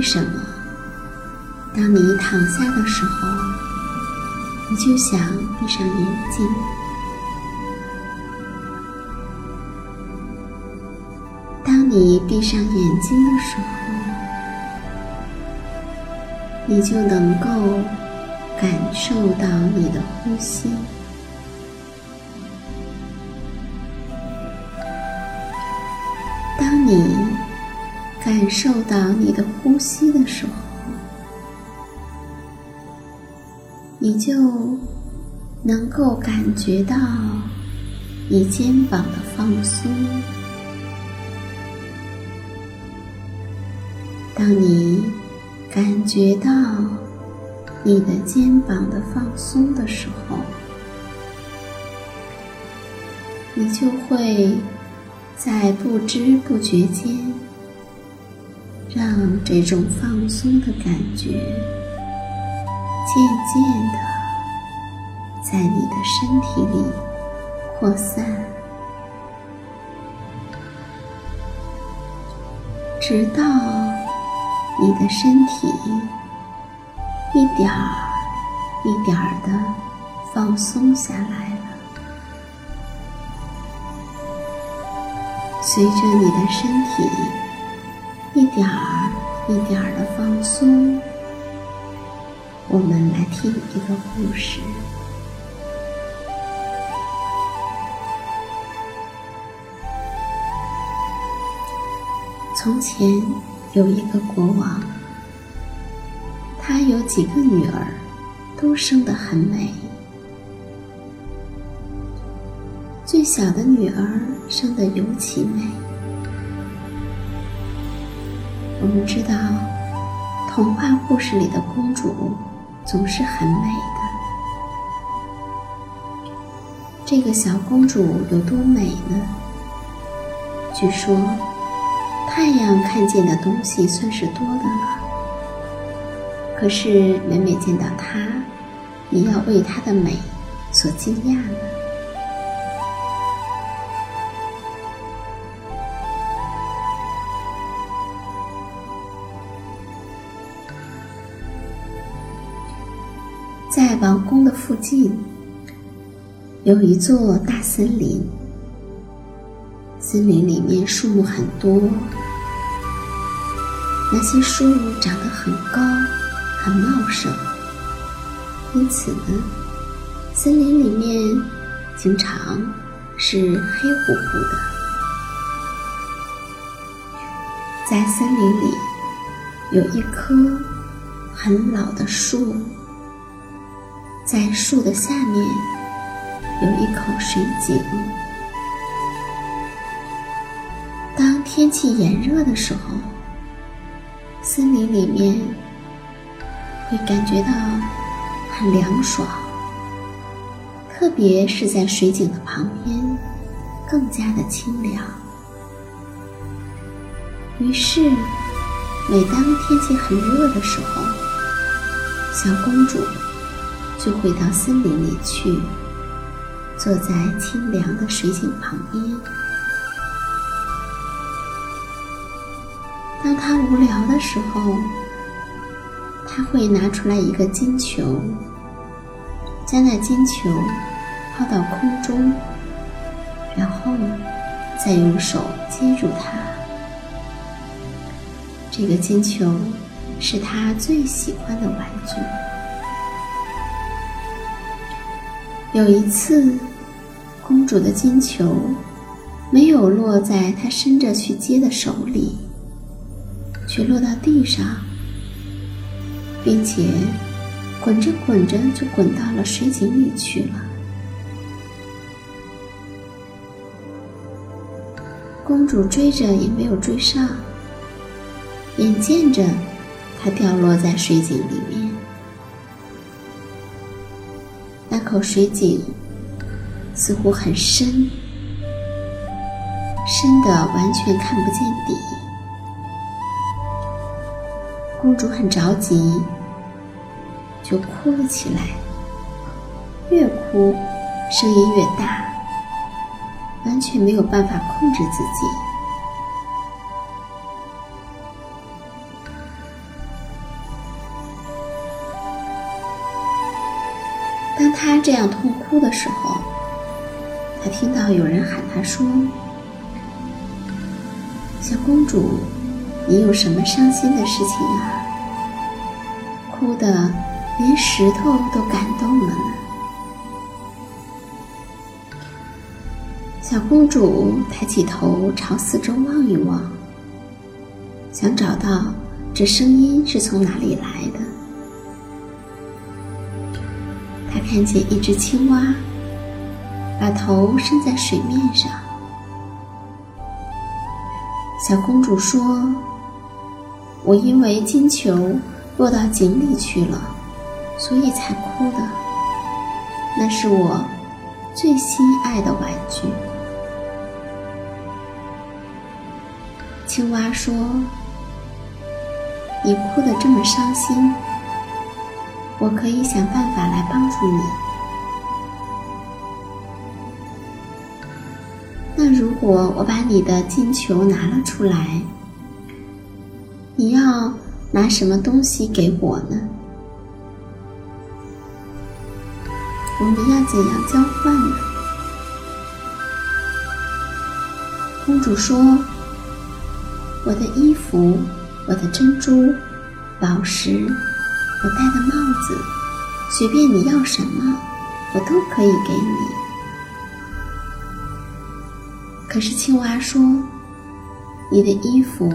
为什么，当你躺下的时候，你就想闭上眼睛。当你闭上眼睛的时候，你就能够感受到你的呼吸。当你感受到你的呼吸的时候，你就能够感觉到你肩膀的放松。当你感觉到你的肩膀的放松的时候，你就会在不知不觉间。让这种放松的感觉渐渐的在你的身体里扩散，直到你的身体一点儿一点儿的放松下来了。随着你的身体。一点儿一点儿的放松，我们来听一个故事。从前有一个国王，他有几个女儿，都生得很美。最小的女儿生得尤其美。我们知道，童话故事里的公主总是很美的。这个小公主有多美呢？据说，太阳看见的东西算是多的了，可是每每见到她，也要为她的美所惊讶呢。在王宫的附近有一座大森林，森林里面树木很多，那些树长得很高，很茂盛，因此呢，森林里面经常是黑乎乎的。在森林里有一棵很老的树。在树的下面有一口水井。当天气炎热的时候，森林里面会感觉到很凉爽，特别是在水井的旁边，更加的清凉。于是，每当天气很热的时候，小公主。就会到森林里去，坐在清凉的水井旁边。当他无聊的时候，他会拿出来一个金球，将那金球抛到空中，然后再用手接住它。这个金球是他最喜欢的玩具。有一次，公主的金球没有落在她伸着去接的手里，却落到地上，并且滚着滚着就滚到了水井里去了。公主追着也没有追上，眼见着它掉落在水井里面。口水井似乎很深，深的完全看不见底。公主很着急，就哭了起来，越哭声音越大，完全没有办法控制自己。这样痛哭的时候，他听到有人喊他说：“小公主，你有什么伤心的事情啊？哭的连石头都感动了呢。”小公主抬起头朝四周望一望，想找到这声音是从哪里来的。看见一只青蛙，把头伸在水面上。小公主说：“我因为金球落到井里去了，所以才哭的。那是我最心爱的玩具。”青蛙说：“你哭得这么伤心。”我可以想办法来帮助你。那如果我把你的金球拿了出来，你要拿什么东西给我呢？我们要怎样交换呢？公主说：“我的衣服，我的珍珠，宝石。”我戴的帽子，随便你要什么，我都可以给你。可是青蛙说：“你的衣服、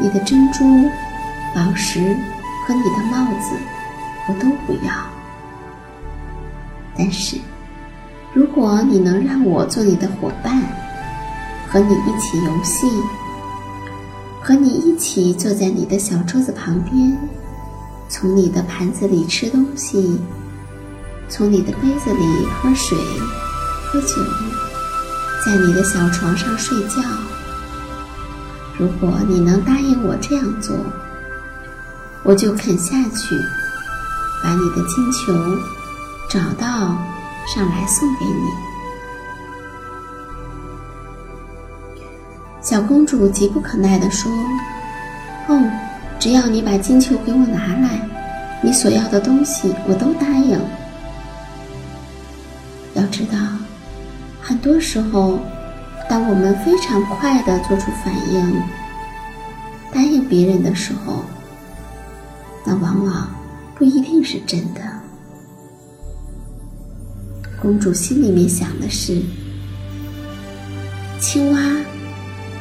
你的珍珠、宝石和你的帽子，我都不要。但是，如果你能让我做你的伙伴，和你一起游戏，和你一起坐在你的小桌子旁边。”从你的盘子里吃东西，从你的杯子里喝水、喝酒，在你的小床上睡觉。如果你能答应我这样做，我就肯下去，把你的金球找到上来送给你。小公主急不可耐地说：“哦。”只要你把金球给我拿来，你所要的东西我都答应。要知道，很多时候，当我们非常快的做出反应，答应别人的时候，那往往不一定是真的。公主心里面想的是：青蛙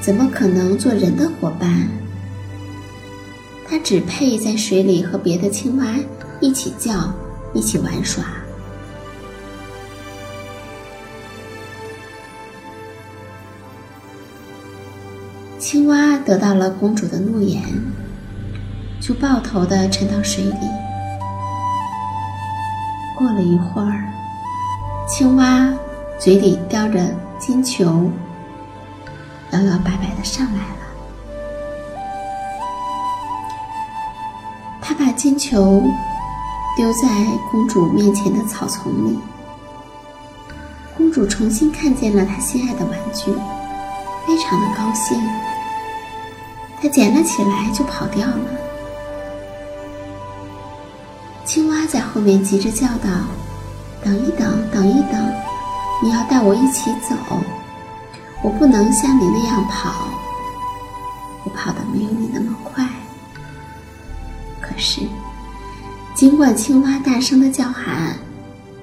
怎么可能做人的伙伴？只配在水里和别的青蛙一起叫，一起玩耍。青蛙得到了公主的诺言，就抱头的沉到水里。过了一会儿，青蛙嘴里叼着金球，摇摇摆摆的上来了。他把金球丢在公主面前的草丛里，公主重新看见了她心爱的玩具，非常的高兴。她捡了起来就跑掉了。青蛙在后面急着叫道：“等一等，等一等，你要带我一起走，我不能像你那样跑，我跑的没有你那么”是，尽管青蛙大声的叫喊，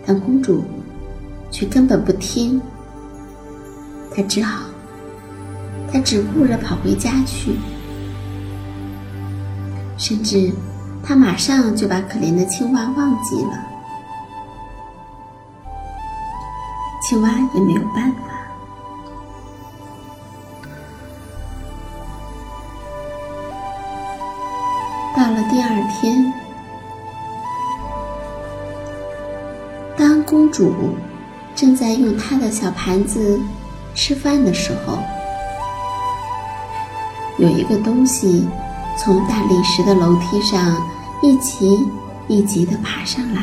但公主却根本不听。她只好，她只顾着跑回家去，甚至她马上就把可怜的青蛙忘记了。青蛙也没有办法。到了第二天，当公主正在用她的小盘子吃饭的时候，有一个东西从大理石的楼梯上一级一级的爬上来，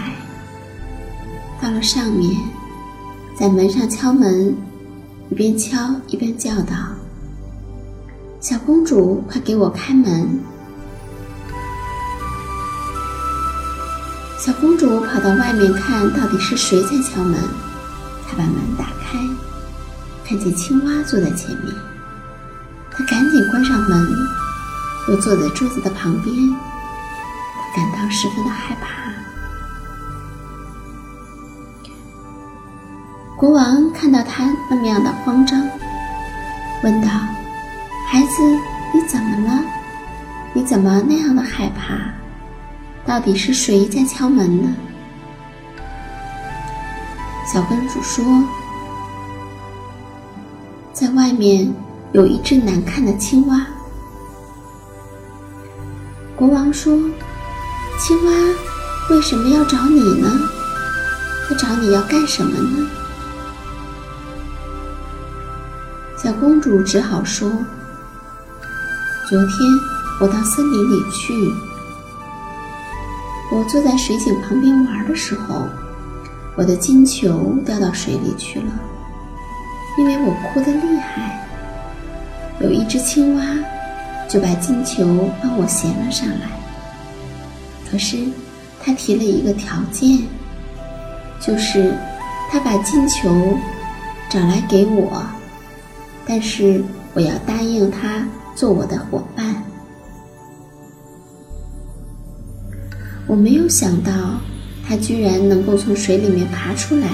到了上面，在门上敲门，一边敲一边叫道：“小公主，快给我开门！”小公主跑到外面看，到底是谁在敲门。她把门打开，看见青蛙坐在前面。她赶紧关上门，又坐在桌子的旁边。感到十分的害怕。国王看到她那么样的慌张，问道：“孩子，你怎么了？你怎么那样的害怕？”到底是谁在敲门呢？小公主说：“在外面有一只难看的青蛙。”国王说：“青蛙为什么要找你呢？他找你要干什么呢？”小公主只好说：“昨天我到森林里去。”我坐在水井旁边玩的时候，我的金球掉到水里去了。因为我哭得厉害，有一只青蛙就把金球帮我衔了上来。可是他提了一个条件，就是他把金球找来给我，但是我要答应他做我的伙伴。我没有想到，它居然能够从水里面爬出来，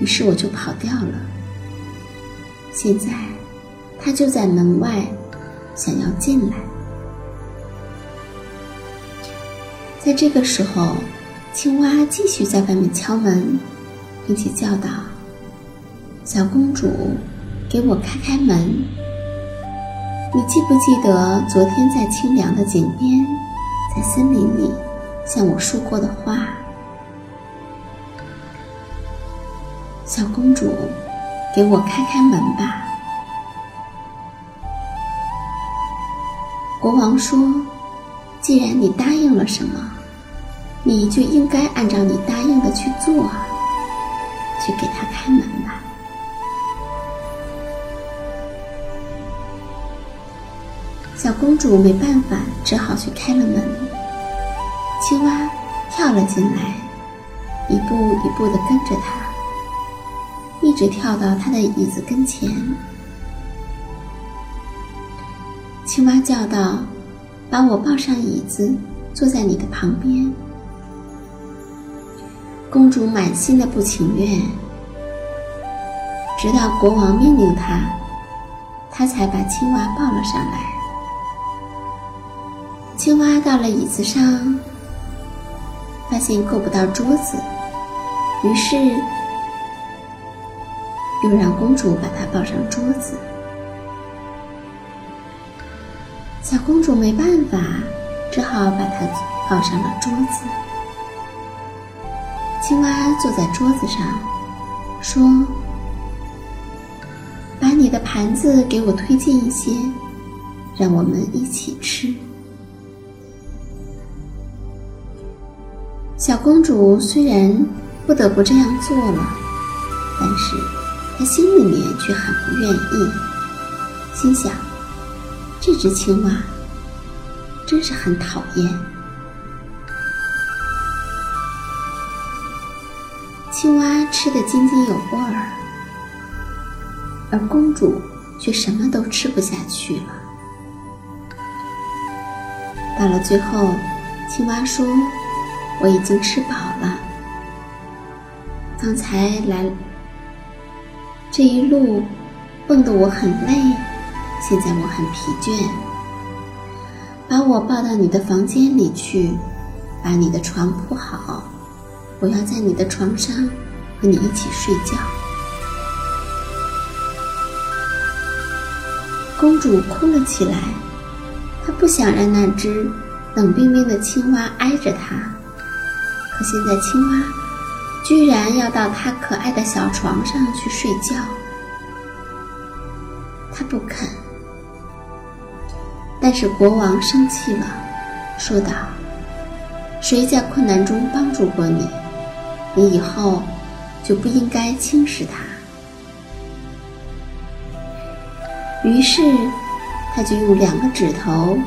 于是我就跑掉了。现在，它就在门外，想要进来。在这个时候，青蛙继续在外面敲门，并且叫道：“小公主，给我开开门！你记不记得昨天在清凉的井边？”在森林里，向我说过的话，小公主，给我开开门吧。国王说：“既然你答应了什么，你就应该按照你答应的去做，去给他开门吧。”公主没办法，只好去开了门。青蛙跳了进来，一步一步地跟着他，一直跳到他的椅子跟前。青蛙叫道：“把我抱上椅子，坐在你的旁边。”公主满心的不情愿，直到国王命令她，她才把青蛙抱了上来。青蛙到了椅子上，发现够不到桌子，于是又让公主把它抱上桌子。小公主没办法，只好把它抱上了桌子。青蛙坐在桌子上，说：“把你的盘子给我推进一些，让我们一起吃。”小公主虽然不得不这样做了，但是她心里面却很不愿意，心想：“这只青蛙真是很讨厌。”青蛙吃得津津有味儿，而公主却什么都吃不下去了。到了最后，青蛙说：“我已经吃饱了。刚才来这一路蹦得我很累，现在我很疲倦。把我抱到你的房间里去，把你的床铺好。”我要在你的床上和你一起睡觉。公主哭了起来，她不想让那只冷冰冰的青蛙挨着她，可现在青蛙居然要到她可爱的小床上去睡觉，他不肯。但是国王生气了，说道：“谁在困难中帮助过你？”你以后就不应该轻视他。于是，他就用两个指头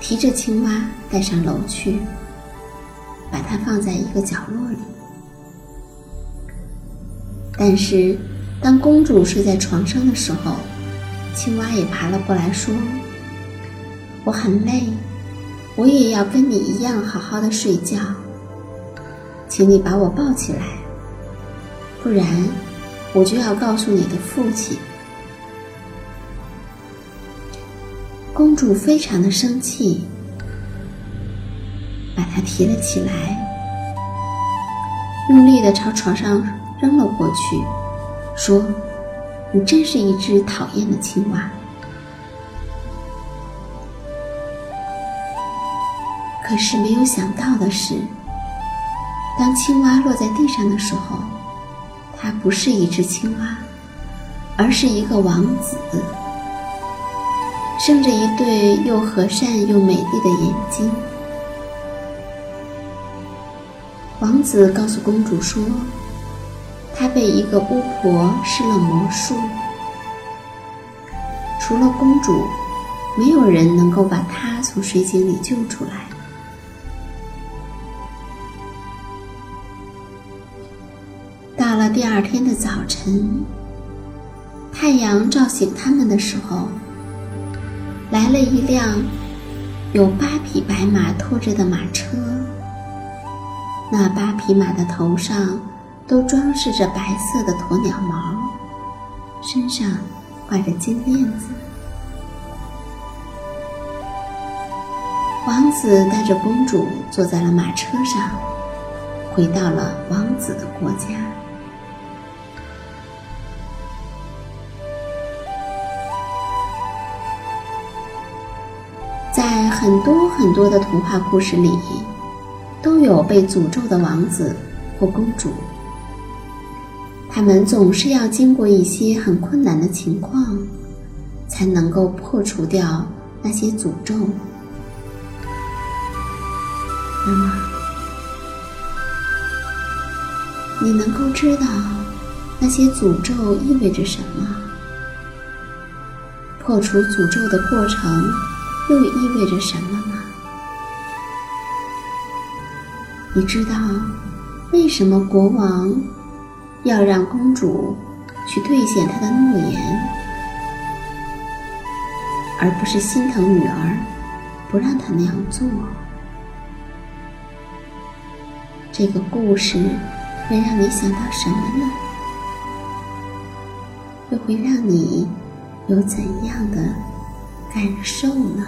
提着青蛙带上楼去，把它放在一个角落里。但是，当公主睡在床上的时候，青蛙也爬了过来，说：“我很累，我也要跟你一样好好的睡觉。”请你把我抱起来，不然我就要告诉你的父亲。公主非常的生气，把他提了起来，用力的朝床上扔了过去，说：“你真是一只讨厌的青蛙。”可是没有想到的是。当青蛙落在地上的时候，它不是一只青蛙，而是一个王子，生着一对又和善又美丽的眼睛。王子告诉公主说，他被一个巫婆施了魔术，除了公主，没有人能够把他从水井里救出来。到了第二天的早晨，太阳照醒他们的时候，来了一辆有八匹白马拖着的马车。那八匹马的头上都装饰着白色的鸵鸟毛，身上挂着金链子。王子带着公主坐在了马车上，回到了王子的国家。在很多很多的童话故事里，都有被诅咒的王子或公主。他们总是要经过一些很困难的情况，才能够破除掉那些诅咒。那么，你能够知道那些诅咒意味着什么？破除诅咒的过程。又意味着什么吗？你知道为什么国王要让公主去兑现他的诺言，而不是心疼女儿不让她那样做？这个故事会让你想到什么呢？又会让你有怎样的感受呢？